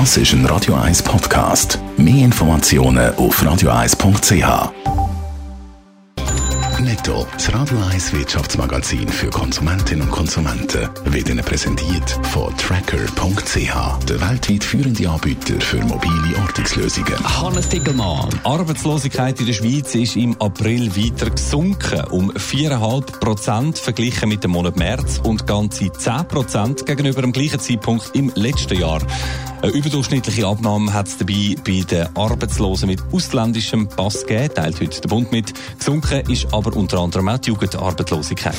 Das ist ein Radio 1 Podcast. Mehr Informationen auf radio1.ch. Netto, das Radio 1 Wirtschaftsmagazin für Konsumentinnen und Konsumenten, wird Ihnen präsentiert von Tracker.ch, der weltweit führende Anbieter für mobile Ortungslösungen. Hannes Tickelmann. Arbeitslosigkeit in der Schweiz ist im April weiter gesunken, um 4,5 Prozent verglichen mit dem Monat März und ganze 10 Prozent gegenüber dem gleichen Zeitpunkt im letzten Jahr. Eine überdurchschnittliche Abnahme hat es dabei bei den Arbeitslosen mit ausländischem Pass gegeben, teilt heute der Bund mit. Gesunken ist aber unter anderem auch die Jugendarbeitslosigkeit.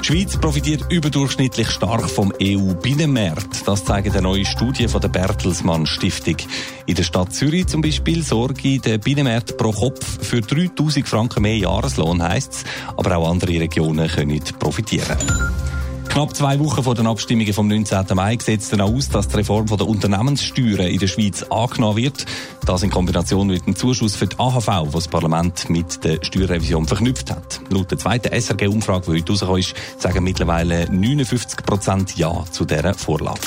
Die Schweiz profitiert überdurchschnittlich stark vom EU-Binnenmarkt. Das zeigen eine neue Studie von der Bertelsmann Stiftung. In der Stadt Zürich zum Beispiel sorge der Binnenmarkt pro Kopf für 3000 Franken mehr Jahreslohn, heisst es. Aber auch andere Regionen können profitieren. Knapp zwei Wochen vor den Abstimmungen vom 19. Mai gesetzt dann aus, dass die Reform der Unternehmenssteuern in der Schweiz angenommen wird. Das in Kombination mit dem Zuschuss für die AHV, was das Parlament mit der Steuerrevision verknüpft hat. Laut der zweiten SRG-Umfrage, die heute rausgekommen ist, sagen mittlerweile 59 Prozent Ja zu dieser Vorlage.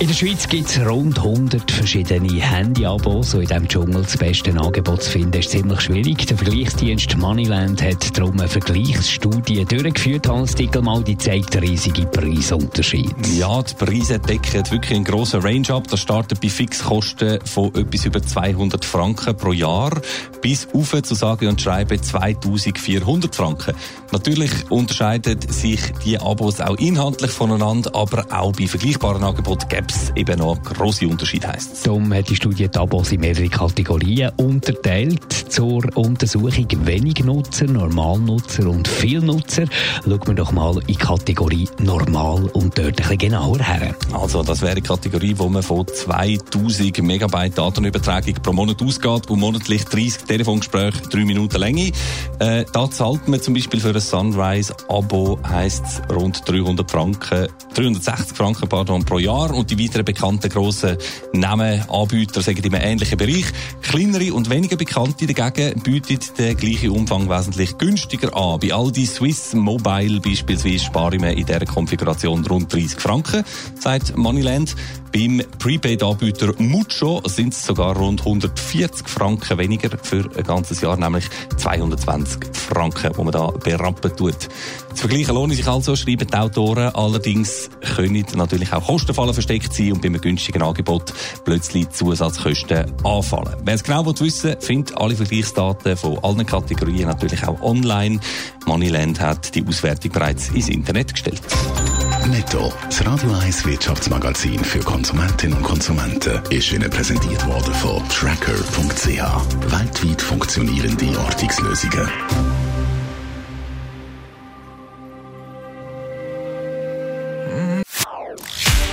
In der Schweiz gibt es rund 100 verschiedene Handyabos. So in diesem Dschungel das beste Angebot zu finden, ist ziemlich schwierig. Der Vergleichsdienst Moneyland hat darum eine Vergleichsstudie durchgeführt. Hans Dickelmal, die zeigt riesige Preisunterschiede. Ja, die Preise decken wirklich einen grossen Range ab. Das startet bei Fixkosten von etwas über 200 Franken pro Jahr bis auf zu sagen und schreiben 2400 Franken. Natürlich unterscheiden sich die Abos auch inhaltlich voneinander, aber auch bei vergleichbaren Angeboten gibt es eben noch grosse Unterschiede, heisst. Darum hat die Studie die Abos in mehrere Kategorien unterteilt. Zur Untersuchung wenig Nutzer, Normalnutzer und viel Nutzer schauen wir doch mal in die Kategorie Normal und dort ein bisschen genauer her. Also, das wäre eine Kategorie, wo man von 2000 Megabyte Datenübertragung pro Monat ausgeht und monatlich 30 Telefongespräche, 3 Minuten Länge. Äh, da zahlt man zum Beispiel für ein Sunrise-Abo, heisst es rund 300 Franken, 360 Franken pardon, pro Jahr und die weiteren bekannten grossen Namen, Anbieter sagen in einem ähnlichen Bereich. Kleinere und weniger bekannte dagegen bieten den gleichen Umfang wesentlich günstiger an. Bei Aldi Swiss Mobile beispielsweise spare ich mir in dieser Konfiguration rund 30 Franken, sagt Moneyland. Beim Prepaid-Anbieter Mucho sind es sogar rund 140 Franken weniger für ein ganzes Jahr, nämlich 220 Franken, wo man da berappen tut. Zu vergleichen lohnt sich also, schreiben die Autoren. Allerdings können natürlich auch Kostenfallen versteckt sein und bei einem günstigen Angebot plötzlich Zusatzkosten anfallen. Wer es genau wissen will, findet alle Vergleichsdaten von allen Kategorien natürlich auch online. Moneyland hat die Auswertung bereits ins Internet gestellt. Netto, das Radio 1 Wirtschaftsmagazin für Konsumentinnen und Konsumenten, ist Ihnen präsentiert worden von Tracker.ch. Weltweit funktionierende Ortungslösungen.